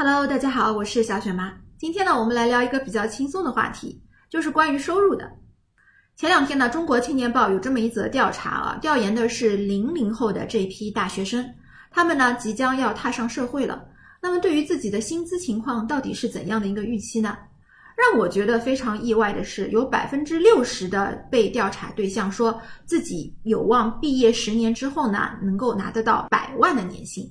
Hello，大家好，我是小雪妈。今天呢，我们来聊一个比较轻松的话题，就是关于收入的。前两天呢，《中国青年报》有这么一则调查啊，调研的是零零后的这批大学生，他们呢即将要踏上社会了。那么对于自己的薪资情况，到底是怎样的一个预期呢？让我觉得非常意外的是，有百分之六十的被调查对象说自己有望毕业十年之后呢，能够拿得到百万的年薪。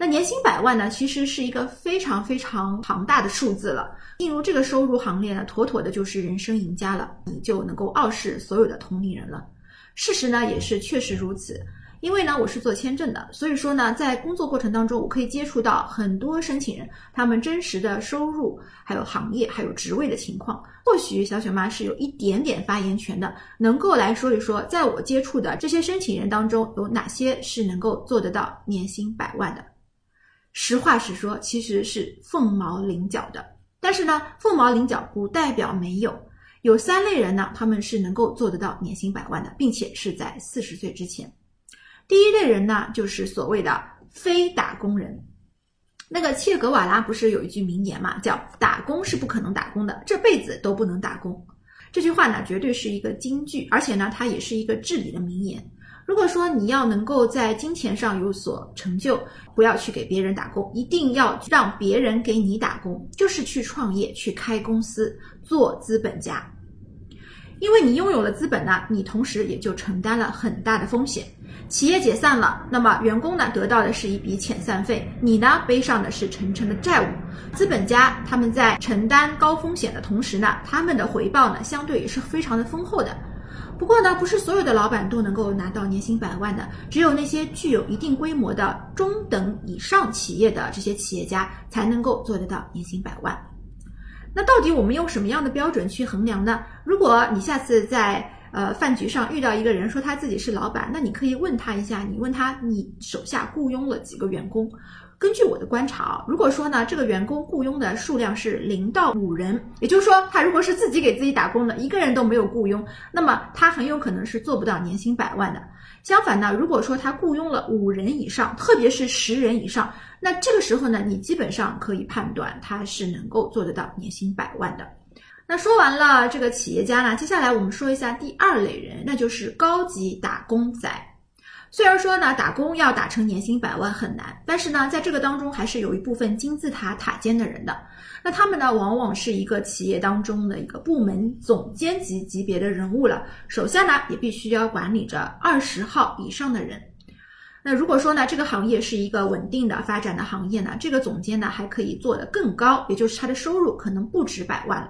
那年薪百万呢，其实是一个非常非常庞大的数字了。进入这个收入行列呢，妥妥的就是人生赢家了，你就能够傲视所有的同龄人了。事实呢，也是确实如此。因为呢，我是做签证的，所以说呢，在工作过程当中，我可以接触到很多申请人他们真实的收入、还有行业、还有职位的情况。或许小雪妈是有一点点发言权的，能够来说一说，在我接触的这些申请人当中，有哪些是能够做得到年薪百万的。实话实说，其实是凤毛麟角的。但是呢，凤毛麟角不代表没有。有三类人呢，他们是能够做得到年薪百万的，并且是在四十岁之前。第一类人呢，就是所谓的非打工人。那个切格瓦拉不是有一句名言嘛，叫“打工是不可能打工的，这辈子都不能打工”。这句话呢，绝对是一个金句，而且呢，它也是一个至理的名言。如果说你要能够在金钱上有所成就，不要去给别人打工，一定要让别人给你打工，就是去创业、去开公司、做资本家。因为你拥有了资本呢，你同时也就承担了很大的风险。企业解散了，那么员工呢得到的是一笔遣散费，你呢背上的是沉沉的债务。资本家他们在承担高风险的同时呢，他们的回报呢相对也是非常的丰厚的。不过呢，不是所有的老板都能够拿到年薪百万的，只有那些具有一定规模的中等以上企业的这些企业家才能够做得到年薪百万。那到底我们用什么样的标准去衡量呢？如果你下次在呃饭局上遇到一个人说他自己是老板，那你可以问他一下，你问他你手下雇佣了几个员工？根据我的观察啊，如果说呢，这个员工雇佣的数量是零到五人，也就是说，他如果是自己给自己打工的，一个人都没有雇佣，那么他很有可能是做不到年薪百万的。相反呢，如果说他雇佣了五人以上，特别是十人以上，那这个时候呢，你基本上可以判断他是能够做得到年薪百万的。那说完了这个企业家呢，接下来我们说一下第二类人，那就是高级打工仔。虽然说呢，打工要打成年薪百万很难，但是呢，在这个当中还是有一部分金字塔塔尖的人的。那他们呢，往往是一个企业当中的一个部门总监级级别的人物了，手下呢也必须要管理着二十号以上的人。那如果说呢，这个行业是一个稳定的发展的行业呢，这个总监呢还可以做得更高，也就是他的收入可能不止百万了。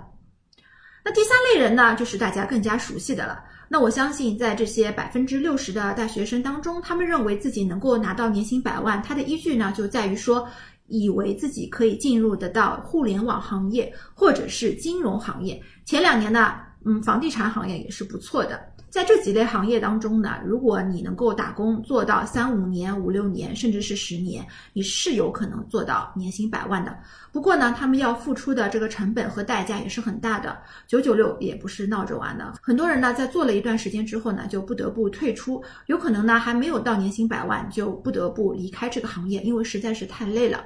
那第三类人呢，就是大家更加熟悉的了。那我相信，在这些百分之六十的大学生当中，他们认为自己能够拿到年薪百万，他的依据呢，就在于说，以为自己可以进入得到互联网行业或者是金融行业。前两年呢，嗯，房地产行业也是不错的。在这几类行业当中呢，如果你能够打工做到三五年、五六年，甚至是十年，你是有可能做到年薪百万的。不过呢，他们要付出的这个成本和代价也是很大的。九九六也不是闹着玩的，很多人呢在做了一段时间之后呢，就不得不退出，有可能呢还没有到年薪百万，就不得不离开这个行业，因为实在是太累了。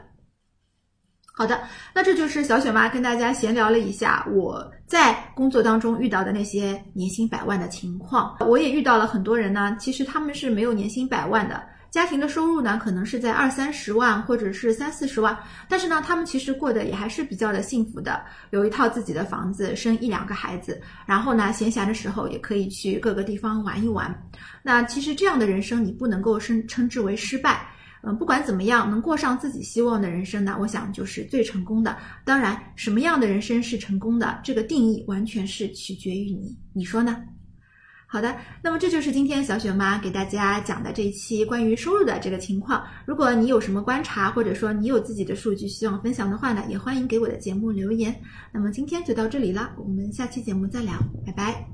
好的，那这就是小雪妈跟大家闲聊了一下我在工作当中遇到的那些年薪百万的情况。我也遇到了很多人呢，其实他们是没有年薪百万的，家庭的收入呢可能是在二三十万或者是三四十万，但是呢，他们其实过得也还是比较的幸福的，有一套自己的房子，生一两个孩子，然后呢，闲暇的时候也可以去各个地方玩一玩。那其实这样的人生，你不能够称称之为失败。嗯，不管怎么样，能过上自己希望的人生呢？我想就是最成功的。当然，什么样的人生是成功的，这个定义完全是取决于你，你说呢？好的，那么这就是今天小雪妈给大家讲的这一期关于收入的这个情况。如果你有什么观察，或者说你有自己的数据希望分享的话呢，也欢迎给我的节目留言。那么今天就到这里了，我们下期节目再聊，拜拜。